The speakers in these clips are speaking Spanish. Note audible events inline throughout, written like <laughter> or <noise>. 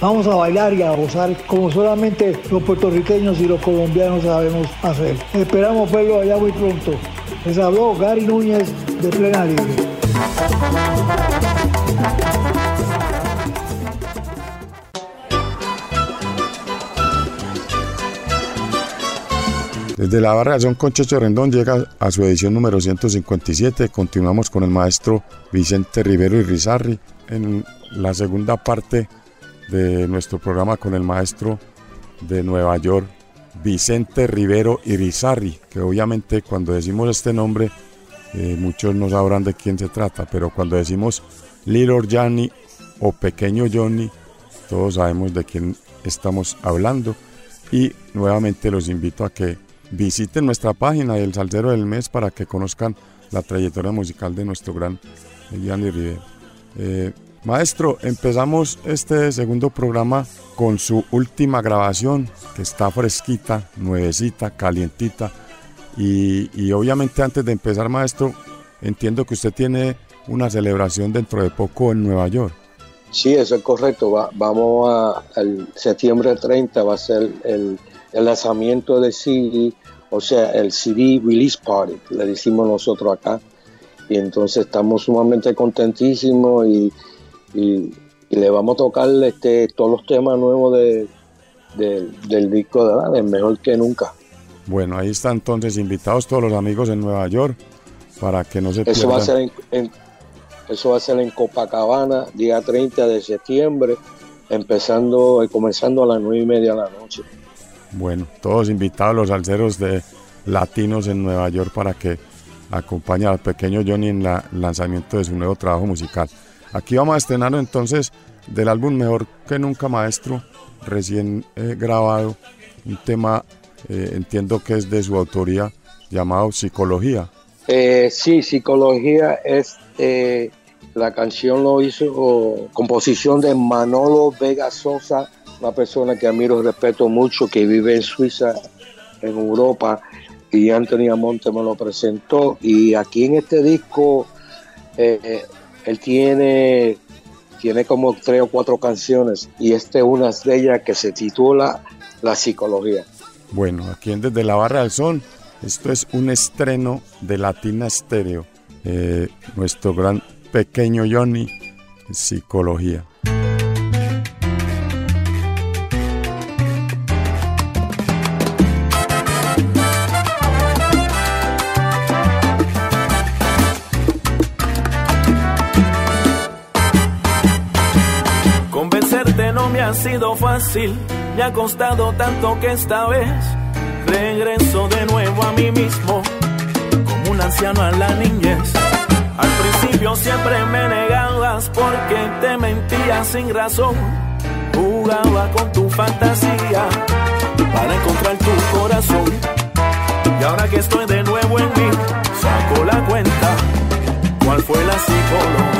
Vamos a bailar y a gozar como solamente los puertorriqueños y los colombianos sabemos hacer. Esperamos verlo allá muy pronto. Les habló Gary Núñez de Plena Libre. Desde la barra Son con Checho Rendón llega a su edición número 157. Continuamos con el maestro Vicente Rivero y Rizarri en la segunda parte de nuestro programa con el maestro de Nueva York, Vicente Rivero Irizarri, que obviamente cuando decimos este nombre eh, muchos no sabrán de quién se trata, pero cuando decimos Little Johnny o Pequeño Johnny, todos sabemos de quién estamos hablando. Y nuevamente los invito a que visiten nuestra página del Salcero del Mes para que conozcan la trayectoria musical de nuestro gran Johnny Rivero. Eh, Maestro, empezamos este segundo programa con su última grabación, que está fresquita, nuevecita, calientita. Y, obviamente antes de empezar, maestro, entiendo que usted tiene una celebración dentro de poco en Nueva York. Sí, eso es correcto. vamos a, el septiembre 30 va a ser el, lanzamiento de CD, o sea, el CD Release Party, le decimos nosotros acá. Y entonces estamos sumamente contentísimos y y, le vamos a tocar este, todos los temas nuevos del disco de, Mejor que Nunca. Bueno, ahí están entonces invitados todos los amigos en Nueva York para que no se eso pierdan. Va a ser en, eso va a ser en Copacabana, día 30 de septiembre, empezando y comenzando a las 9 y media de la noche. Bueno, todos invitados los alceros de latinos en Nueva York para que acompañen al pequeño Johnny en el lanzamiento de su nuevo trabajo musical. Aquí vamos a estrenar entonces del álbum Mejor que Nunca Maestro, recién eh, grabado, un tema, eh, entiendo que es de su autoría, llamado Psicología. Eh, sí, Psicología es, la canción lo hizo, composición de Manolo Vega Sosa, una persona que admiro y respeto mucho, que vive en Suiza, en Europa, y Anthony Amonte me lo presentó, y aquí en este disco él tiene, tiene como tres o cuatro canciones y esta es una de ellas que se titula La psicología. Bueno, aquí en Desde la Barra del Sol, esto es un estreno de Latina Stereo. Eh, nuestro gran pequeño Johnny, Psicología. sido fácil, me ha costado tanto que esta vez regreso de nuevo a mí mismo, como un anciano a la niñez. Al principio siempre me negabas porque te mentía sin razón, jugaba con tu fantasía para encontrar tu corazón. Y ahora que estoy de nuevo en mí, saco la cuenta, ¿cuál fue la psicóloga?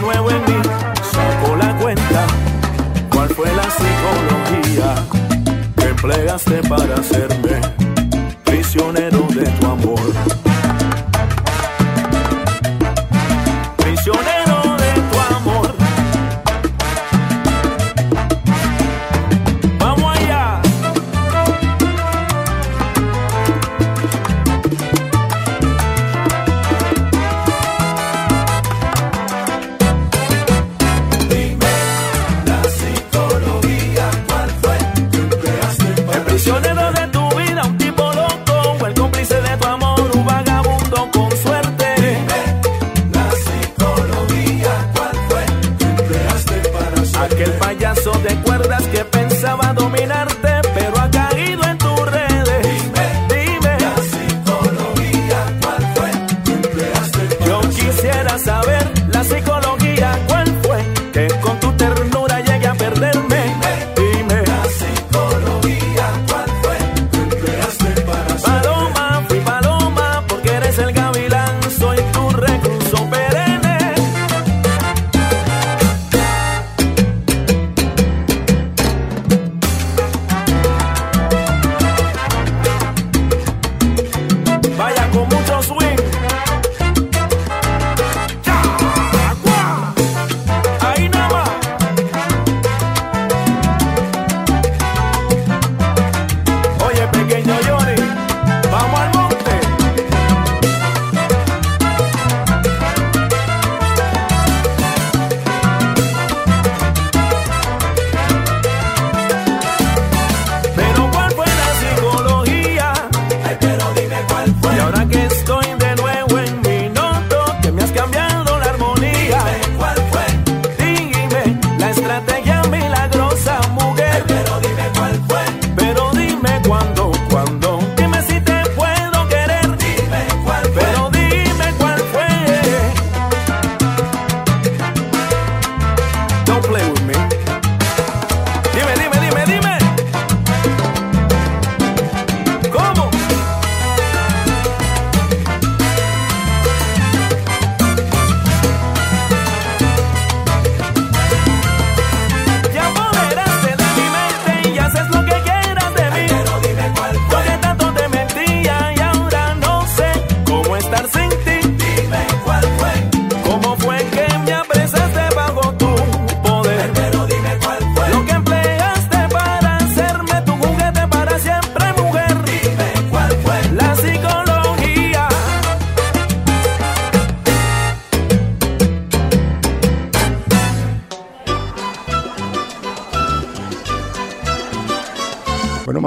Nuevo en mí, saco la cuenta. ¿Cuál fue la psicología que empleaste para hacerme prisionero de tu amor?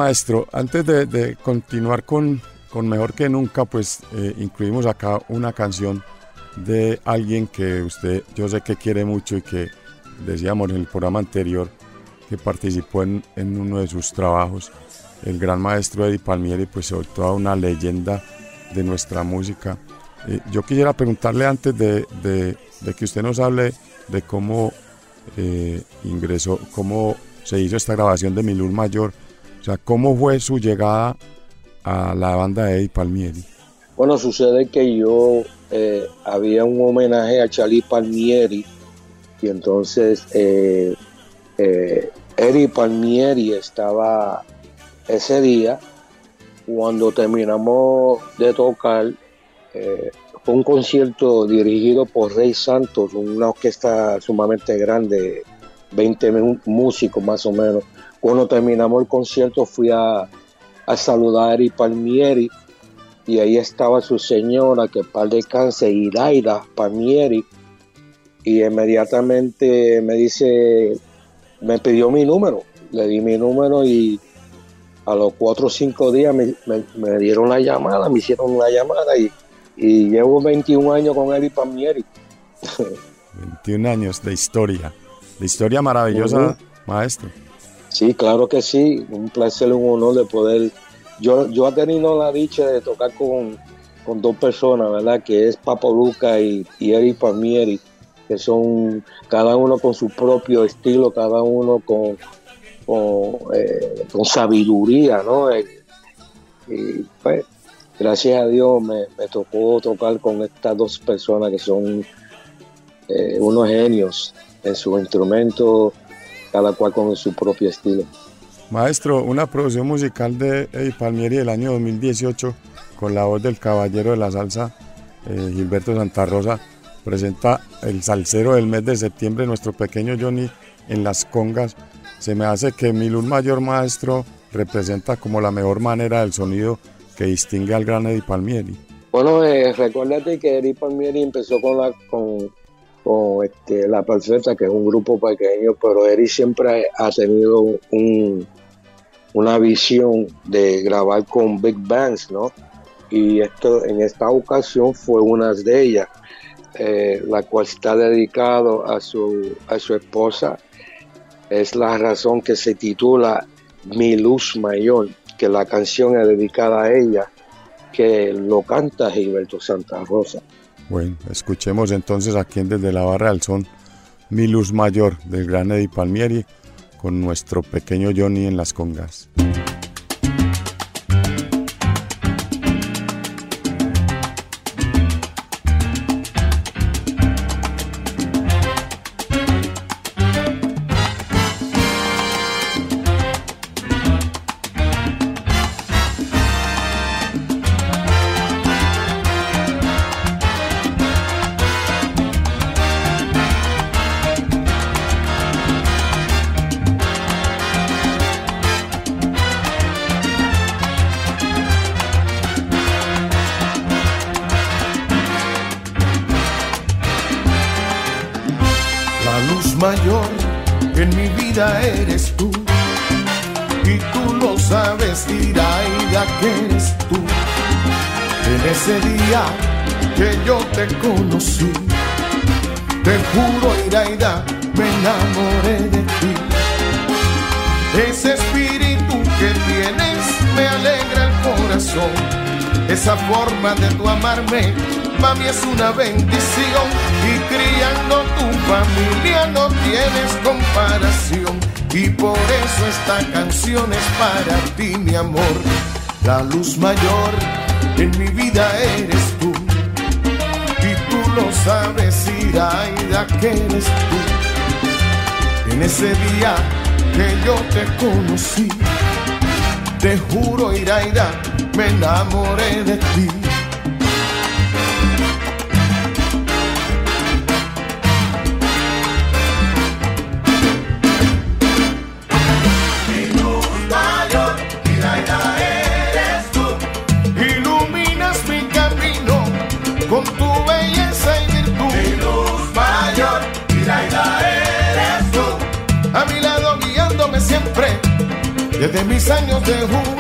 Maestro, antes de, continuar con, con, Mejor que Nunca, pues eh, incluimos acá una canción de alguien que usted, yo sé que quiere mucho y que decíamos en el programa anterior que participó en, uno de sus trabajos, el gran maestro Eddie Palmieri, pues sobre toda una leyenda de nuestra música. Eh, yo quisiera preguntarle antes de, de, que usted nos hable de cómo eh, ingresó, cómo se hizo esta grabación de Milur Mayor, o sea, ¿cómo fue su llegada a la banda de Eddie Palmieri? Bueno, sucede que yo eh, había un homenaje a Charlie Palmieri y entonces eh, eh, Eddie Palmieri estaba ese día cuando terminamos de tocar. fue un concierto dirigido por Rey Santos, una orquesta sumamente grande, 20 músicos más o menos cuando terminamos el concierto fui a, saludar a Eri Palmieri y ahí estaba su señora, que par de cáncer, Iraida Palmieri, y inmediatamente me dice, me pidió mi número, le di mi número y a los cuatro o cinco días me, dieron la llamada, me hicieron una llamada y, llevo 21 años con Eri Palmieri. <laughs> 21 años de historia, de historia maravillosa, maestro. Sí, claro que sí, un placer, un honor de poder. Yo, yo he tenido la dicha de tocar con, dos personas, ¿verdad? Que es Papo Luca y, y Eric Palmieri, que son cada uno con su propio estilo, cada uno con, con, eh, sabiduría, ¿no? Eh, y pues, gracias a Dios me, me, tocó tocar con estas dos personas que son eh, unos genios en su instrumento, cada cual con su propio estilo. Maestro, una producción musical de Eddie Palmieri del año 2018 con la voz del caballero de la salsa, eh, Gilberto Santa Rosa, presenta el salsero del mes de septiembre, nuestro pequeño Johnny en las congas. Se me hace que mi luz mayor maestro representa como la mejor manera del sonido que distingue al gran Eddie Palmieri. Bueno, eh, recuérdate que Eddie Palmieri empezó con la con, con este, La Perfecta, que es un grupo pequeño, pero Eddie siempre ha tenido un, una visión de grabar con big bands, ¿no? Y esto en esta ocasión fue una de ellas, eh, la cual está dedicado a su, a su esposa. Es la razón que se titula Mi Luz Mayor, que la canción es dedicada a ella, que lo canta Gilberto Santa Rosa. Bueno, escuchemos entonces aquí en Desde la Barra del Son, Mi Luz Mayor del gran Eddie Palmieri con nuestro pequeño Johnny en las congas. Una bendición. Y criando tu familia no tienes comparación. Y por eso esta canción es para ti, mi amor. La luz mayor en mi vida eres tú. Y tú lo sabes, Iraida, que eres tú. En ese día que yo te conocí, te juro, Iraida, me enamoré de ti. Desde mis años de juventud.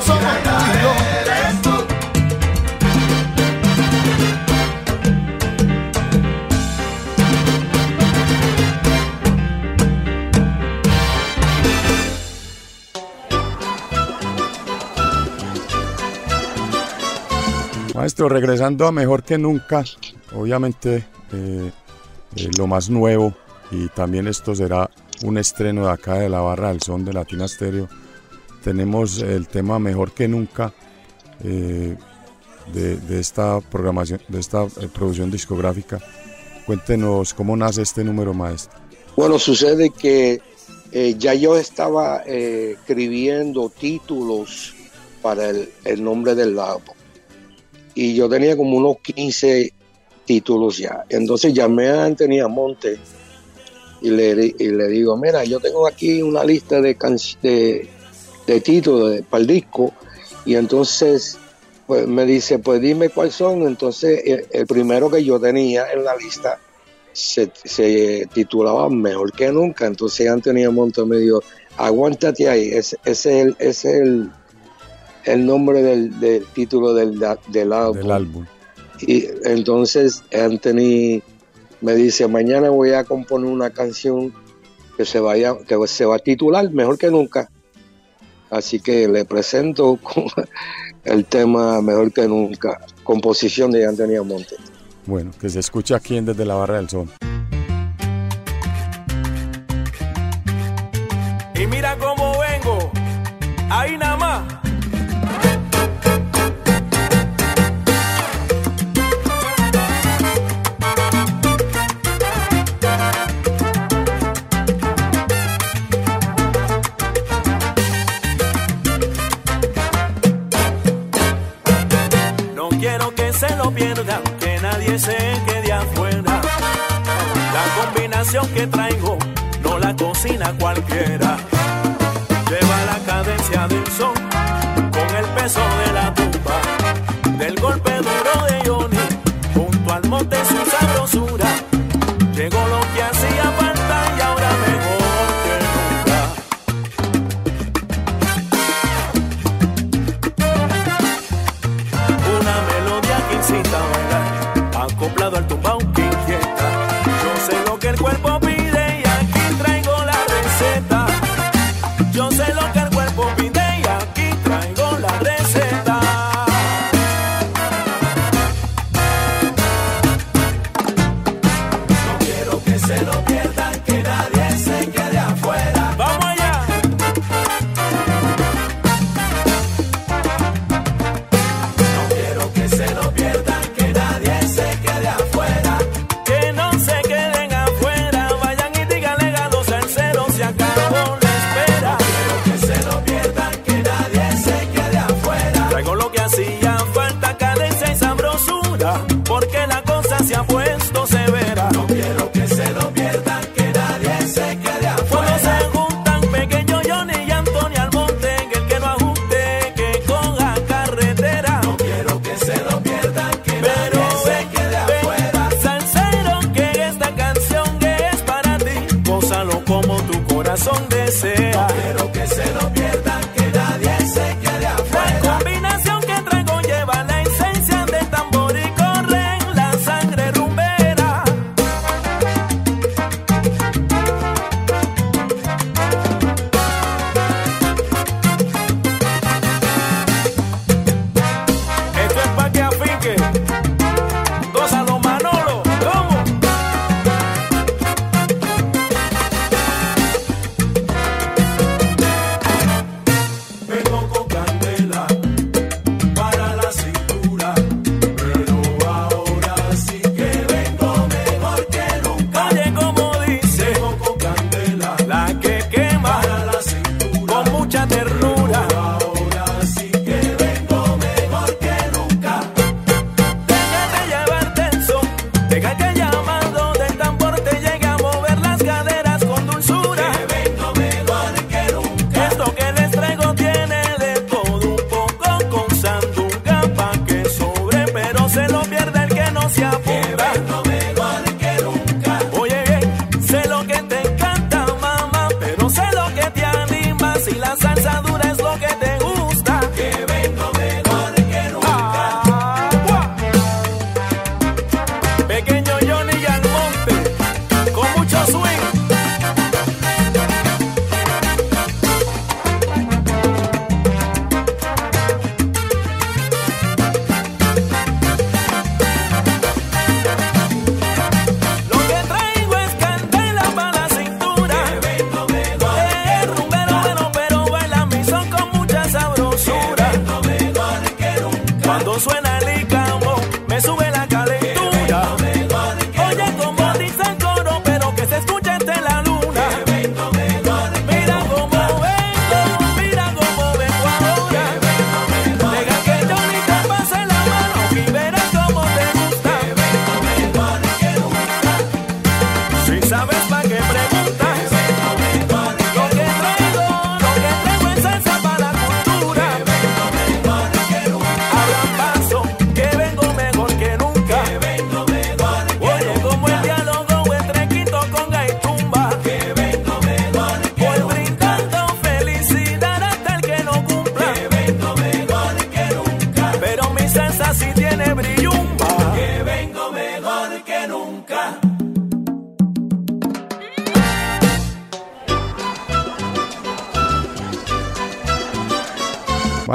Somos tú y yo. eres tú. Maestro, regresando a Mejor que Nunca, obviamente eh, eh, lo más nuevo y también esto será un estreno de acá de la barra del son de Latina Stereo. Tenemos el tema Mejor que Nunca eh, de, esta programación, de esta eh, producción discográfica. Cuéntenos cómo nace este número, maestro. Bueno, sucede que eh, ya yo estaba escribiendo títulos para el, el nombre del álbum. Y yo tenía como unos 15 títulos ya. Entonces llamé a Anthony Monte y le, y le digo, mira, yo tengo aquí una lista de, de, de títulos de- para el disco. Y entonces pues, me dice, pues dime cuáles son. Entonces el, el primero que yo tenía en la lista se, se titulaba Mejor que Nunca. Entonces Antonio Monte me dijo, aguántate ahí, ese, ese es, el, ese es el, el nombre del, del título del, del álbum. Del álbum. Y entonces Anthony me dice, mañana voy a componer una canción que se vaya, que se va a titular Mejor que Nunca. Así que le presento <laughs> el tema Mejor que Nunca, composición de Antonio Monte. Bueno, que se escucha aquí en Desde la Barra del Son. Combinación que traigo no la cocina cualquiera.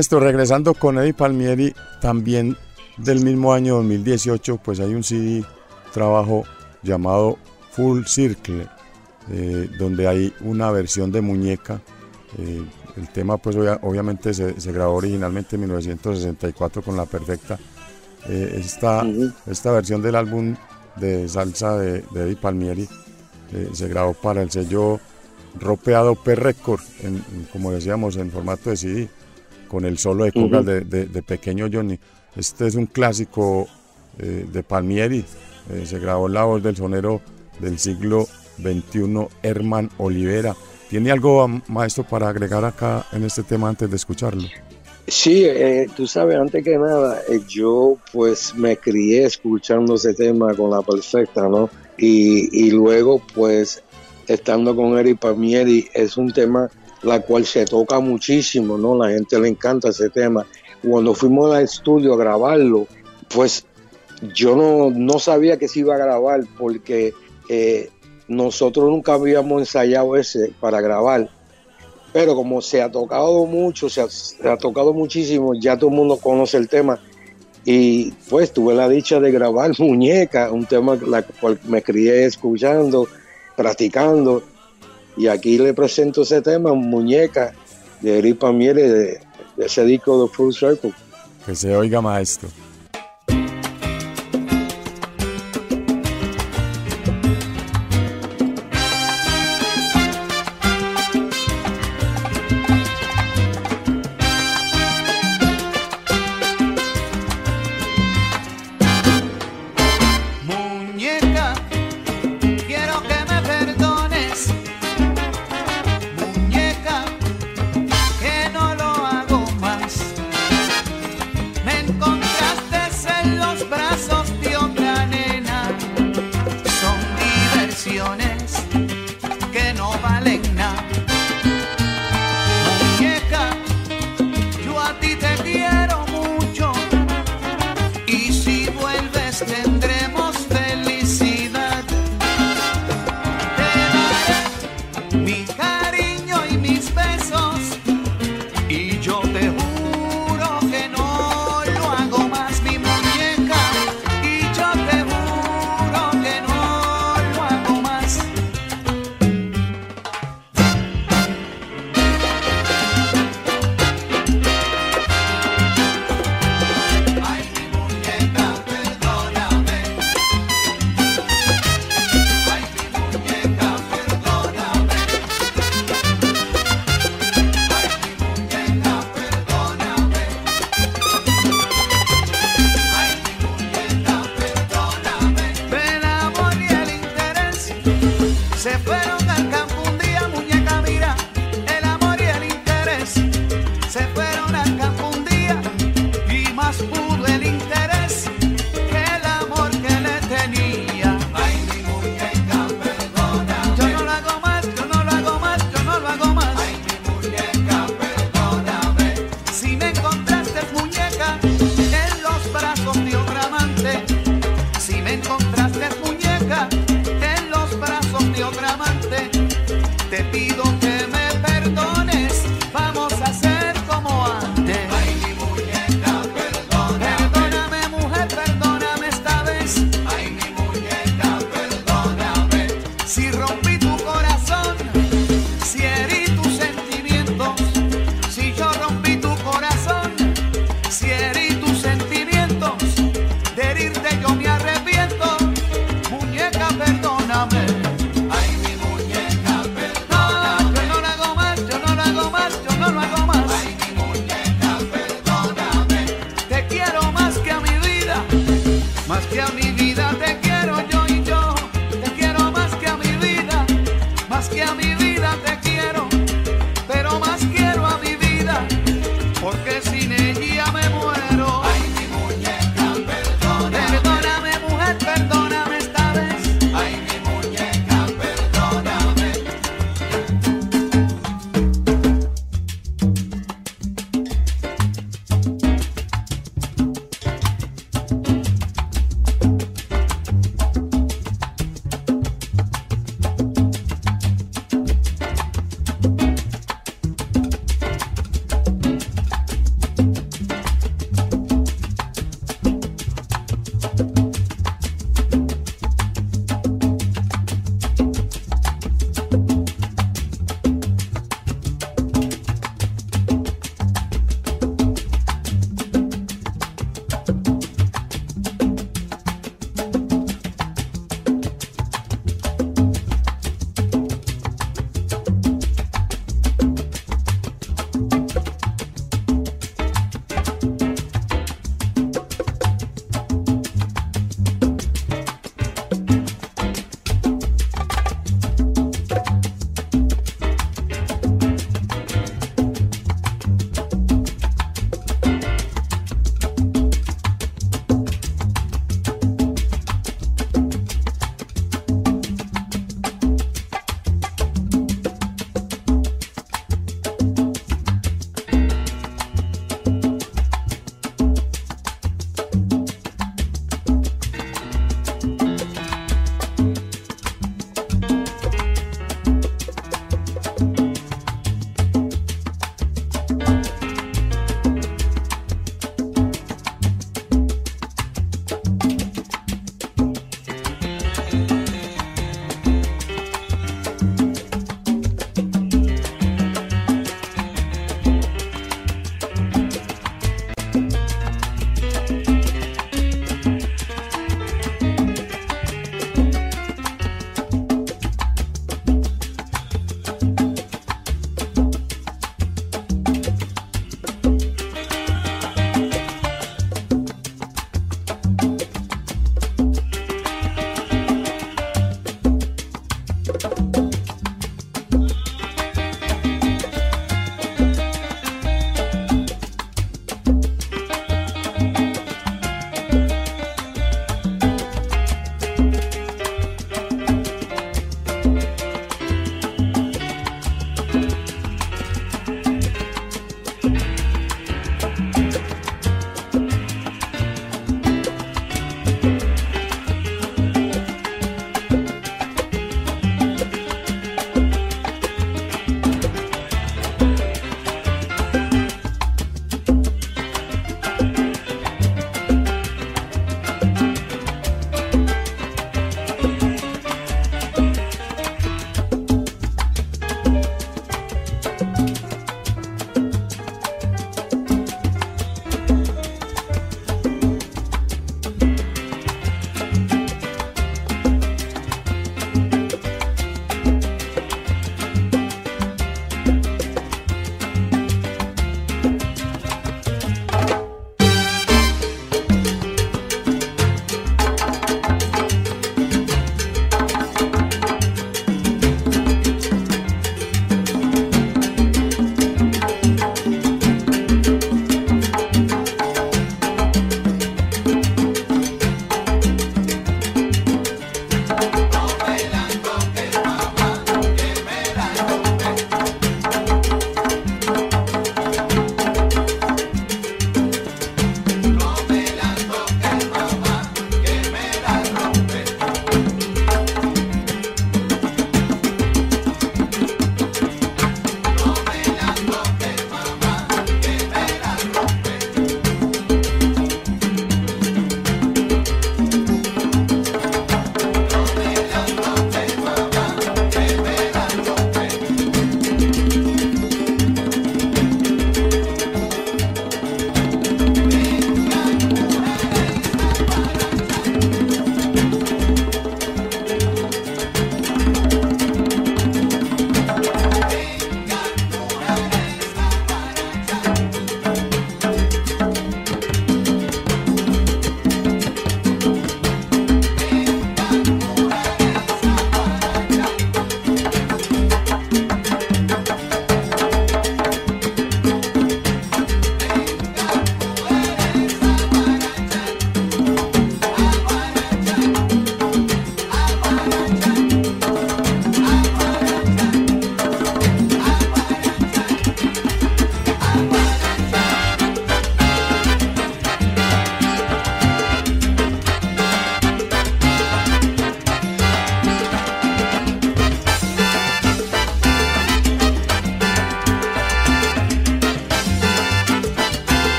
Maestro, regresando con Eddie Palmieri, también del mismo año 2018, pues hay un CD trabajo llamado Full Circle, eh, donde hay una versión de muñeca. Eh, el tema pues obviamente se, grabó originalmente en 1964 con La Perfecta. Eh, esta, esta versión del álbum de salsa de, Eddie Palmieri se grabó para el sello Ropeado P Record, como decíamos, en formato de CD con el solo de de, Pequeño Johnny. Este es un clásico eh, de Palmieri, eh, se grabó la voz del sonero del siglo XXI, Herman Olivera. ¿Tiene algo, maestro, para agregar acá en este tema antes de escucharlo? Sí, eh, tú sabes, antes que nada, yo pues me crié escuchando ese tema con la perfecta, ¿no? Y, y luego pues estando con Eric Palmieri es un tema la cual se toca muchísimo, ¿no? La gente le encanta ese tema. Cuando fuimos al estudio a grabarlo, pues yo no, no sabía que se iba a grabar porque eh, nosotros nunca habíamos ensayado ese para grabar. Pero como se ha tocado mucho, se ha, tocado muchísimo, ya todo el mundo conoce el tema. Y pues tuve la dicha de grabar <laughs> Muñeca, un tema la cual me crié escuchando, practicando. Y aquí le presento ese tema, Muñeca, de Eric Miele, de, de ese disco de Full Circle. Que se oiga, maestro.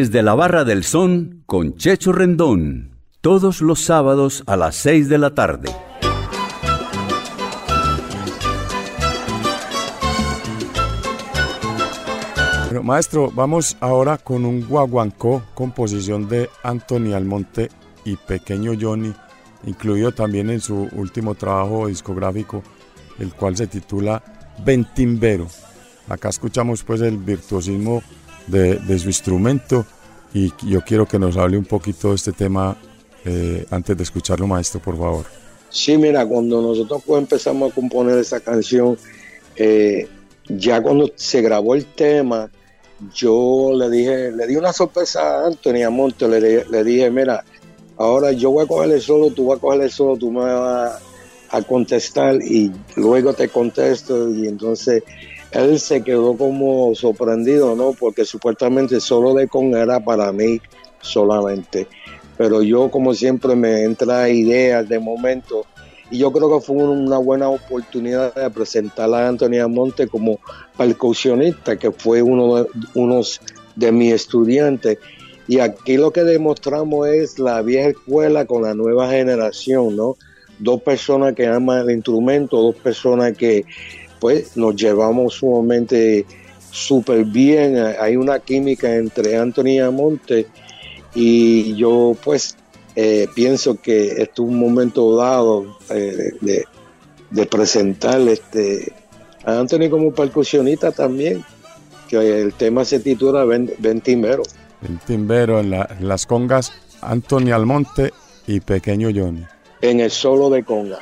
Desde la Barra del Son con Checho Rendón. Todos los sábados a las 6 de la tarde. maestro, vamos ahora con un guaguancó, composición de Anthony Almonte y Pequeño Johnny, incluido también en su último trabajo discográfico, el cual se titula Ventimbero. Acá escuchamos pues el virtuosismo de, su instrumento y yo quiero que nos hable un poquito de este tema eh, antes de escucharlo, maestro, por favor. Sí, mira, cuando nosotros empezamos a componer esa canción, eh, ya cuando se grabó el tema, yo le dije, le di una sorpresa a Anthony Monte, le, le dije, mira, ahora yo voy a coger el solo, tú vas a coger el solo, tú me vas a contestar y luego te contesto y entonces él se quedó como sorprendido, ¿no? Porque supuestamente solo de con era para mí solamente. Pero yo, como siempre, me entra ideas de momento. Y yo creo que fue una buena oportunidad de presentar a Antonio Monte como percusionista, que fue uno de, unos de mis estudiantes. Y aquí lo que demostramos es la vieja escuela con la nueva generación, ¿no? Dos personas que aman el instrumento, dos personas que pues nos llevamos sumamente súper bien. Hay una química entre Anthony Amonte y yo pues eh, pienso que este es un momento dado eh, de, presentar este, a Anthony como percusionista también, que el tema se titula Ventimbero. Ventimbero en, en las congas, Anthony Almonte y Pequeño Johnny. En el solo de conga.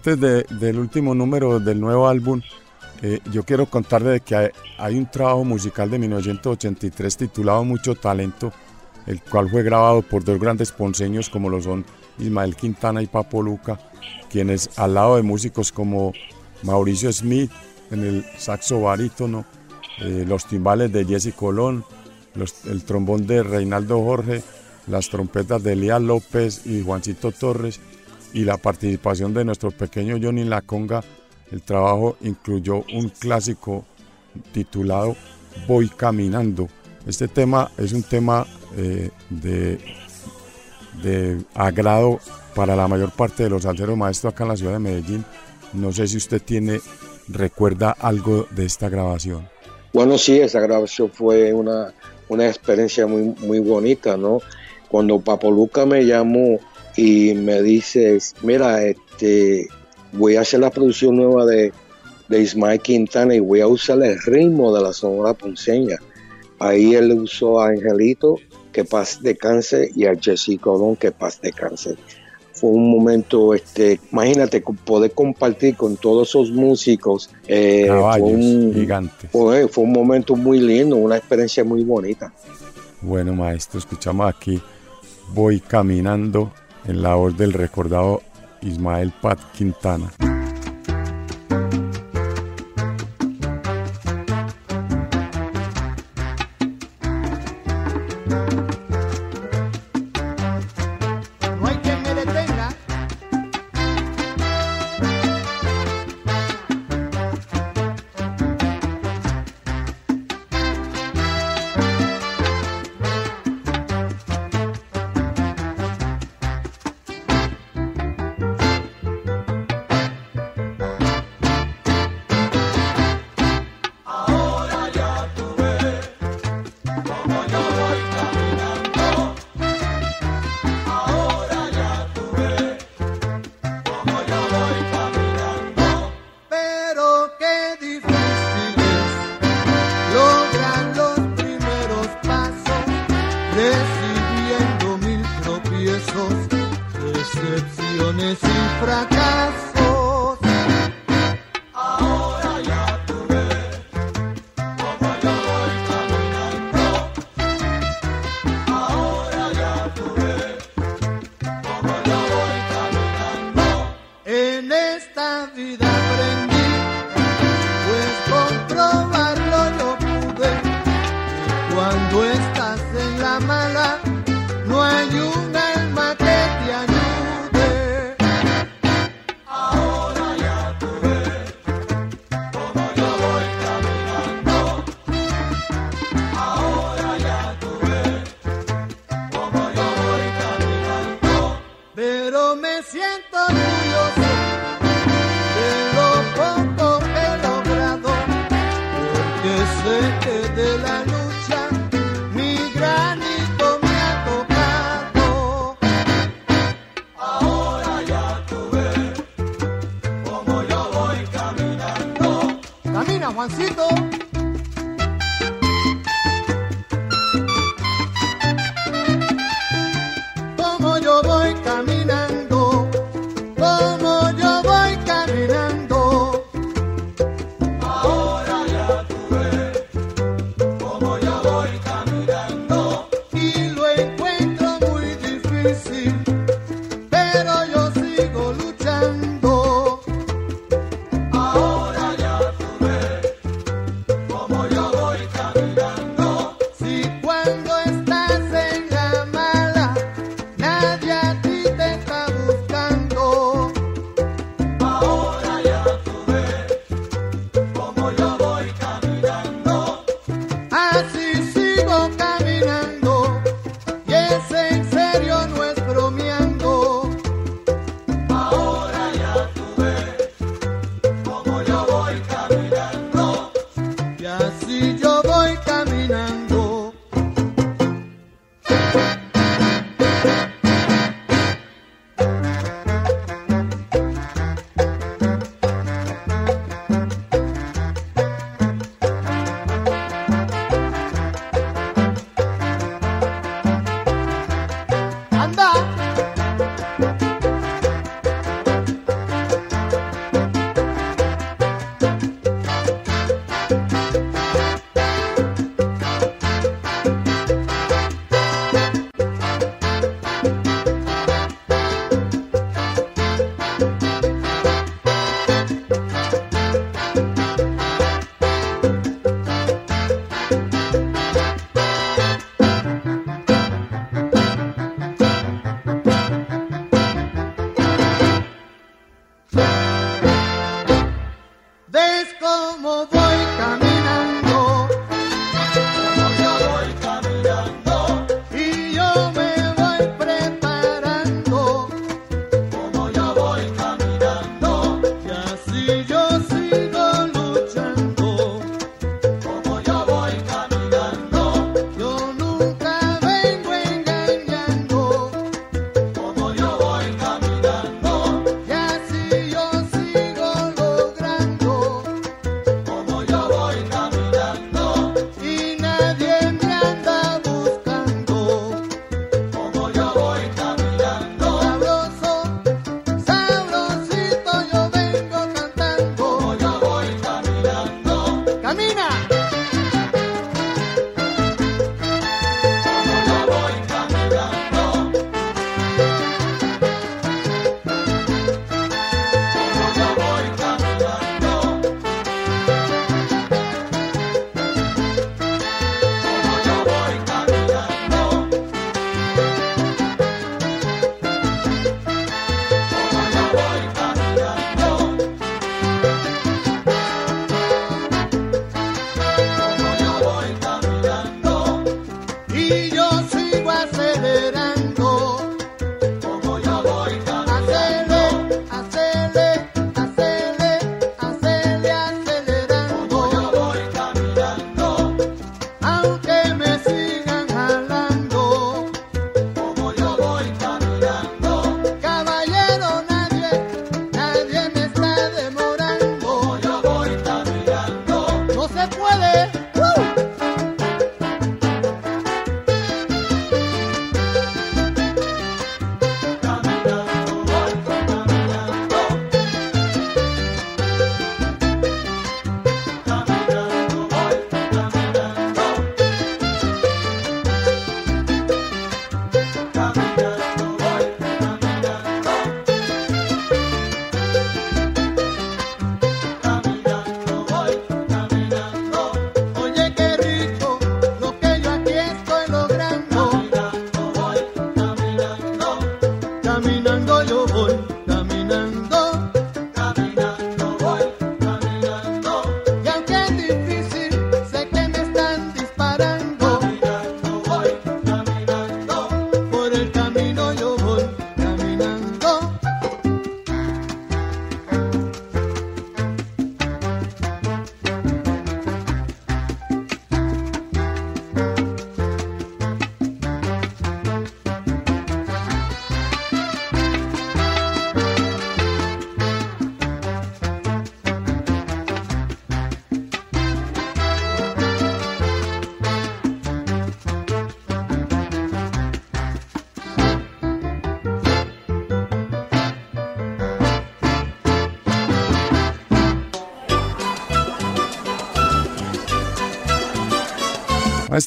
Antes del último número del nuevo álbum, eh, yo quiero contarle que hay, hay, un trabajo musical de 1983 titulado Mucho Talento, el cual fue grabado por dos grandes ponceños como lo son Ismael Quintana y Papo Luca, quienes al lado de músicos como Mauricio Smith en el saxo barítono, eh, los timbales de Jesse Colón, el trombón de Reinaldo Jorge, las trompetas de Elías López y Juancito Torres y la participación de nuestro pequeño Johnny La Conga, el trabajo incluyó un clásico titulado Voy Caminando. Este tema es un tema eh, de, de agrado para la mayor parte de los salseros maestros acá en la ciudad de Medellín. No sé si usted tiene, recuerda algo de esta grabación. Bueno, sí, esa grabación fue una, una experiencia muy, muy bonita, ¿no? Cuando Papo Luca me llamó y me dice, mira, este, voy a hacer la producción nueva de, de Ismael Quintana y voy a usar el ritmo de la Sonora Ponceña. Ahí él usó a Angelito, que paz de cáncer, y a Jesse Colón, que paz de cáncer fue un momento, este, imagínate, poder compartir con todos esos músicos. Eh, fue un, gigantes. Fue, fue, un momento muy lindo, una experiencia muy bonita. Bueno, maestro, escuchamos aquí, voy caminando en la voz del recordado Ismael Pat Quintana.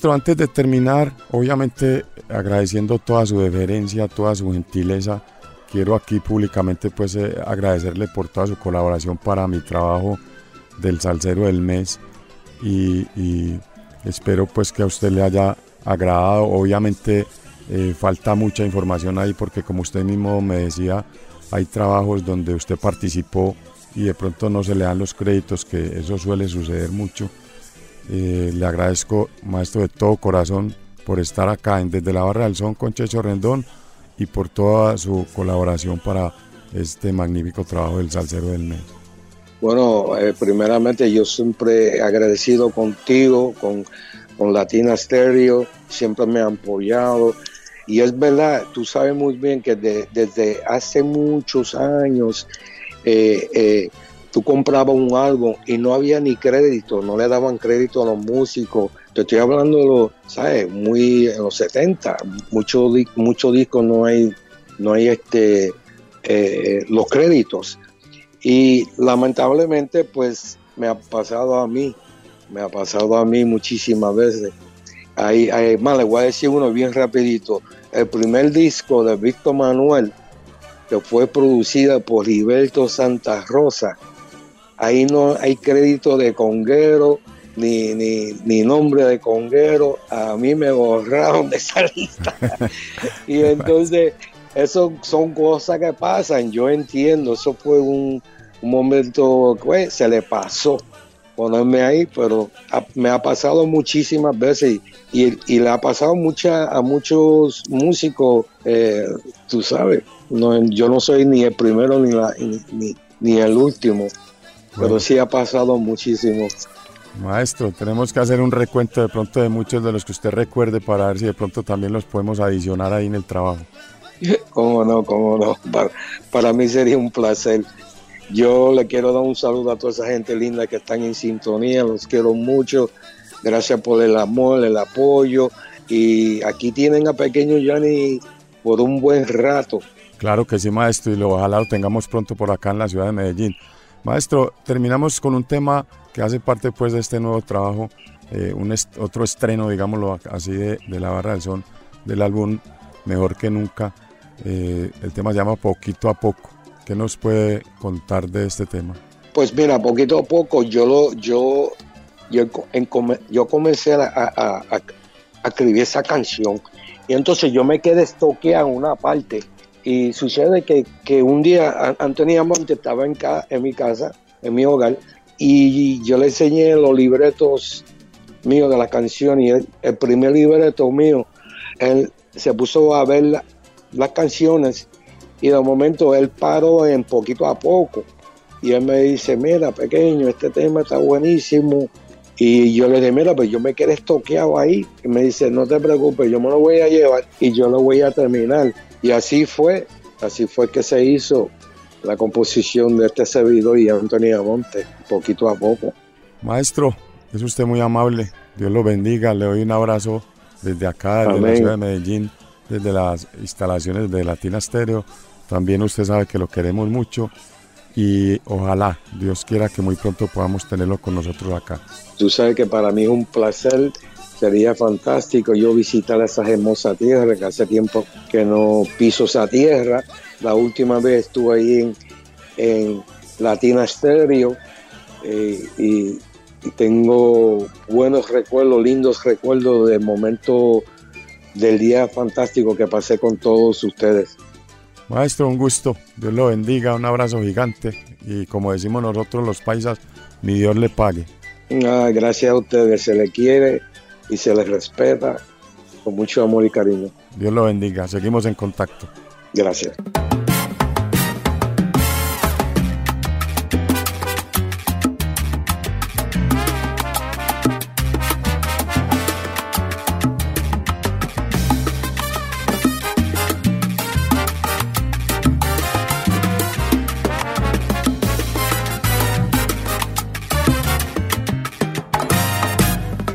Maestro, antes de terminar, obviamente agradeciendo toda su deferencia, toda su gentileza, quiero aquí públicamente pues eh, agradecerle por toda su colaboración para mi trabajo del Salcero del Mes y, espero pues que a usted le haya agradado. Obviamente eh, falta mucha información ahí porque como usted mismo me decía, hay trabajos donde usted participó y de pronto no se le dan los créditos, que eso suele suceder mucho. Eh, le agradezco, maestro, de todo corazón por estar acá en Desde la Barra del Son con Checho Rendón y por toda su colaboración para este magnífico trabajo del Salcero del Mes. Bueno, eh, primeramente yo siempre agradecido contigo, con, con Latina Stereo, siempre me han apoyado. Y es verdad, tú sabes muy bien que desde hace muchos años eh, eh, tú comprabas un álbum y no había ni crédito, no le daban crédito a los músicos. Te estoy hablando de los, ¿sabes? Muy en los 70, muchos mucho discos no hay, no hay este, eh, los créditos. Y lamentablemente, pues me ha pasado a mí, me ha pasado a mí muchísimas veces. Ahí, ahí más le voy a decir uno bien rapidito. El primer disco de Víctor Manuel, que fue producida por Gilberto Santa Rosa, ahí no hay crédito de conguero, ni, ni, nombre de conguero, a mí me borraron de esa <laughs> lista. y entonces, eso son cosas que pasan, yo entiendo, eso fue un, momento que pues, se le pasó ponerme ahí, pero me ha pasado muchísimas veces y, y, le ha pasado mucha, a muchos músicos, eh, tú sabes, no, yo no soy ni el primero ni, la, ni, ni el último pero sí ha pasado muchísimo. Maestro, tenemos que hacer un recuento de pronto de muchos de los que usted recuerde para ver si de pronto también los podemos adicionar ahí en el trabajo. <laughs> Cómo no, cómo no. Para, mí sería un placer. Yo le quiero dar un saludo a toda esa gente linda que están en sintonía, los quiero mucho. Gracias por el amor, el apoyo. Y aquí tienen a Pequeño Yanni por un buen rato. Claro que sí, maestro, y lo, ojalá lo tengamos pronto por acá en la ciudad de Medellín. Maestro, terminamos con un tema que hace parte pues de este nuevo trabajo, eh, un otro estreno, digámoslo así, de, La Barra del Son, del álbum Mejor que Nunca. Eh, el tema se llama Poquito a Poco. ¿Qué nos puede contar de este tema? Pues mira, poquito a poco yo lo, yo, yo, yo comencé a, escribir esa canción y entonces yo me quedé estoqueado en una parte y sucede que, que un día Antonio Monte estaba en, en mi casa, en mi hogar, y yo le enseñé los libretos míos de la canción y el, primer libreto mío, él se puso a ver las canciones y de momento él paró en poquito a poco. Y él me dice, mira pequeño, este tema está buenísimo y yo le dije, mira, pues yo me quedé estoqueado ahí y me dice, no te preocupes, yo me lo voy a llevar y yo lo voy a terminar y así fue, así fue que se hizo la composición de este servidor y Antonio Monte, poquito a poco. Maestro, es usted muy amable, Dios lo bendiga, le doy un abrazo desde acá, desde la ciudad de Medellín, desde las instalaciones de Latina Stereo. También usted sabe que lo queremos mucho y ojalá Dios quiera que muy pronto podamos tenerlo con nosotros acá. Tú sabes que para mí es un placer sería fantástico yo visitar esa hermosa tierra, que hace tiempo que no piso esa tierra. La última vez estuve ahí en, Latina Stereo eh, y, tengo buenos recuerdos, lindos recuerdos del momento del día fantástico que pasé con todos ustedes. Maestro, un gusto. Dios lo bendiga, un abrazo gigante y como decimos nosotros los paisas, mi Dios le pague. Ah, gracias a ustedes, se le quiere y se les respeta con mucho amor y cariño. Dios lo bendiga, seguimos en contacto. Gracias.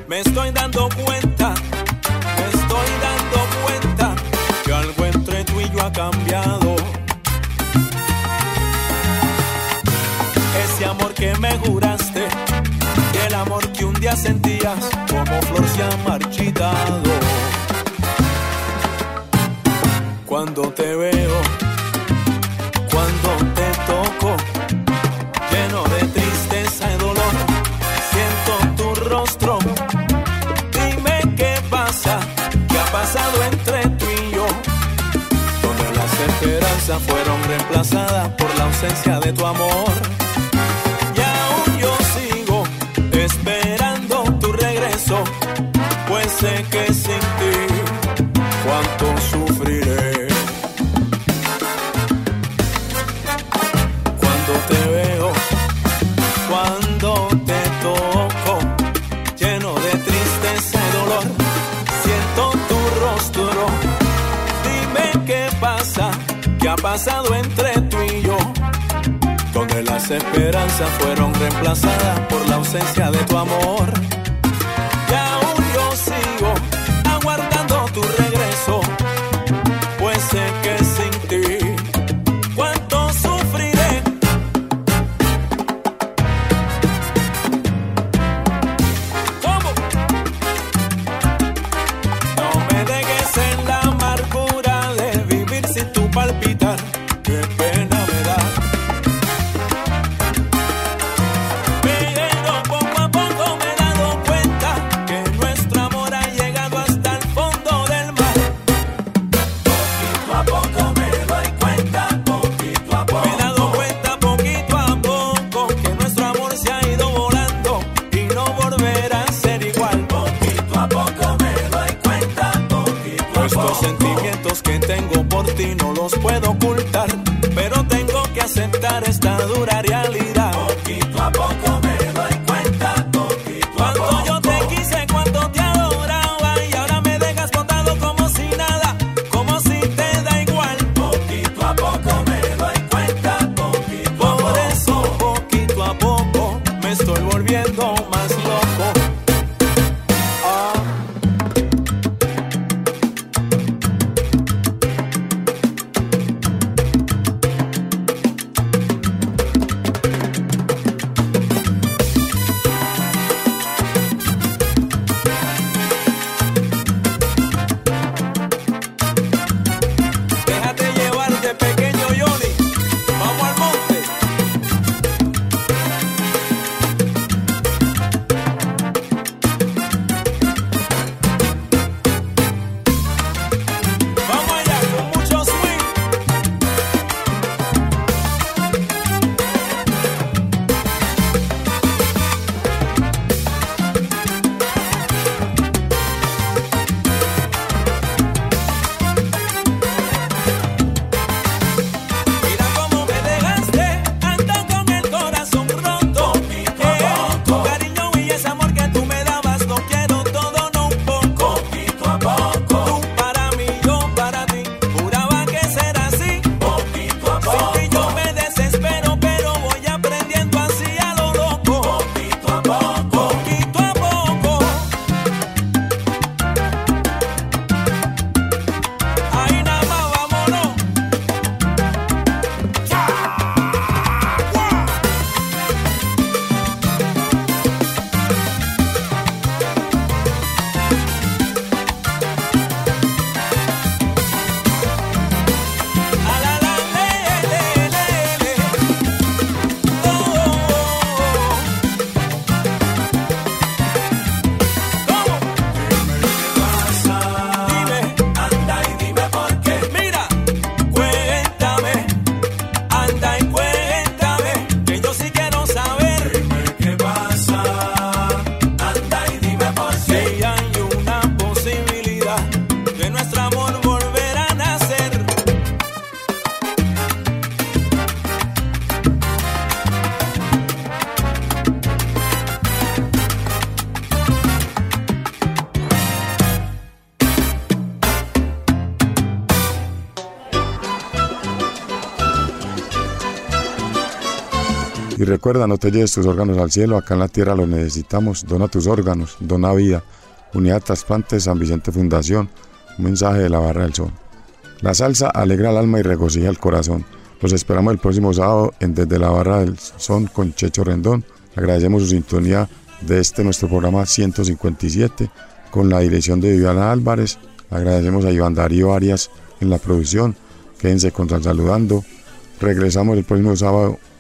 Me estoy dando cuenta, me estoy dando cuenta que algo entre tú y yo ha cambiado. Ese amor que me juraste, y el amor que un día sentías como flor se ha marchitado. Cuando te veo fueron reemplazadas por la ausencia de tu amor. pasado entre tú y yo, donde las esperanzas fueron reemplazadas por la ausencia de tu amor. Recuerda, no te lleves tus órganos al cielo, acá en la tierra los necesitamos. Dona tus órganos, dona vida. Unidad Trasplante San Vicente Fundación. Un mensaje de la Barra del Sol. La salsa alegra el alma y regocija el corazón. Los esperamos el próximo sábado en Desde la Barra del Sol con Checho Rendón. Agradecemos su sintonía de este nuestro programa 157 con la dirección de Viviana Álvarez. Agradecemos a Iván Darío Arias en la producción. Quédense con Saludando. Regresamos el próximo sábado